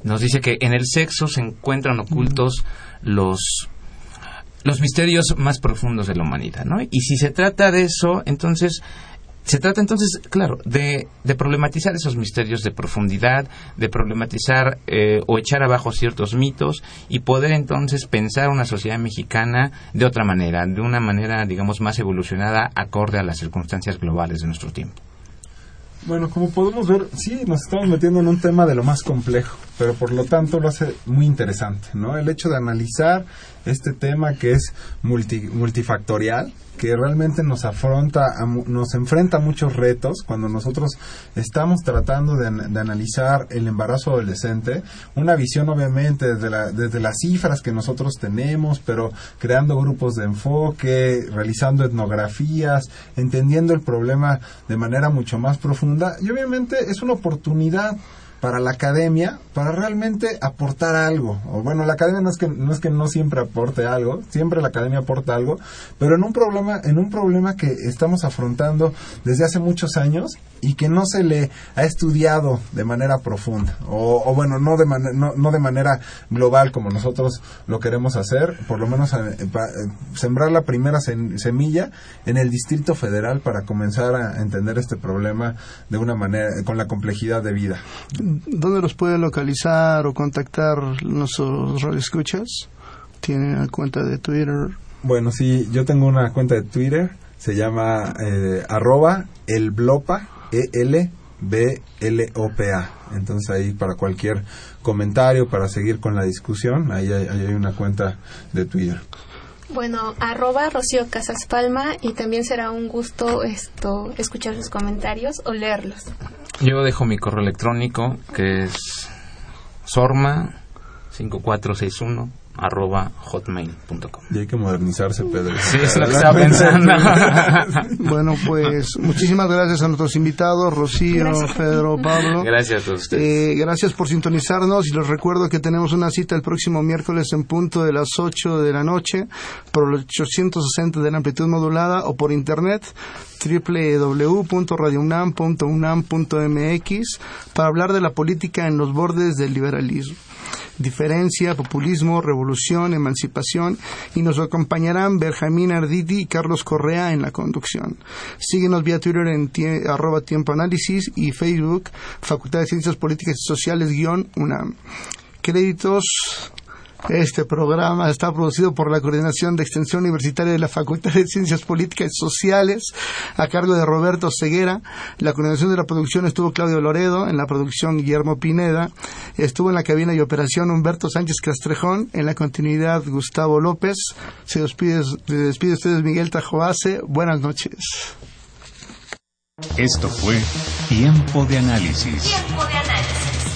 nos dice que en el sexo se encuentran ocultos los los misterios más profundos de la humanidad, ¿no? Y si se trata de eso, entonces se trata entonces, claro, de, problematizar esos misterios de profundidad, de problematizar eh, o echar abajo ciertos mitos y poder entonces pensar una sociedad mexicana de otra manera, de una manera, digamos, más evolucionada, acorde a las circunstancias globales de nuestro tiempo. Bueno, como podemos ver, sí, nos estamos metiendo en un tema de lo más complejo, pero por lo tanto lo hace muy interesante, ¿no? El hecho de analizar este tema que es multifactorial, que realmente nos afronta, nos enfrenta a muchos retos cuando nosotros estamos tratando de, analizar el embarazo adolescente, una visión obviamente desde, desde las cifras que nosotros tenemos, pero creando grupos de enfoque, realizando etnografías, entendiendo el problema de manera mucho más profunda y obviamente es una oportunidad para la academia para realmente aportar algo. O bueno, la academia no es que no es que no siempre aporte algo, siempre la academia aporta algo, pero en un problema en un problema que estamos afrontando desde hace muchos años y que no se le ha estudiado de manera profunda o, bueno, no de no, no, de manera global como nosotros lo queremos hacer, por lo menos eh, eh, sembrar la primera semilla en el Distrito Federal para comenzar a entender este problema de una manera con la complejidad de vida. ¿Dónde los pueden localizar o contactar nuestros radioescuchas? ¿Tienen cuenta de Twitter? Bueno, sí, yo tengo una cuenta de Twitter, se llama eh, arroba elblopa, E-L-B-L-O-P-A. Entonces ahí para cualquier comentario, para seguir con la discusión, ahí hay, ahí hay una cuenta de Twitter. Bueno, arroba Rocío Casas Palma y también será un gusto esto escuchar sus comentarios o leerlos. Yo dejo mi correo electrónico que es sorma5461 arroba hotmail.com. Y hay que modernizarse, Pedro. Sí, es lo que estaba pensando. <laughs> bueno, pues muchísimas gracias a nuestros invitados, Rocío, Pedro, Pablo. Gracias a ustedes. Eh, gracias por sintonizarnos y les recuerdo que tenemos una cita el próximo miércoles en punto de las 8 de la noche por los 860 de la amplitud modulada o por internet www.radiounam.unam.mx para hablar de la política en los bordes del liberalismo diferencia, populismo, revolución, emancipación y nos acompañarán Benjamín Arditi y Carlos Correa en la conducción. Síguenos vía Twitter en arroba tiempo análisis y Facebook Facultad de Ciencias Políticas y Sociales guion UNAM. Créditos este programa está producido por la Coordinación de Extensión Universitaria de la Facultad de Ciencias Políticas y Sociales, a cargo de Roberto Ceguera. La coordinación de la producción estuvo Claudio Loredo, en la producción Guillermo Pineda, estuvo en la cabina y operación Humberto Sánchez Castrejón, en la continuidad Gustavo López. Se despide, se despide ustedes Miguel Tajoase. Buenas noches. Esto fue Tiempo de Análisis. Tiempo de análisis.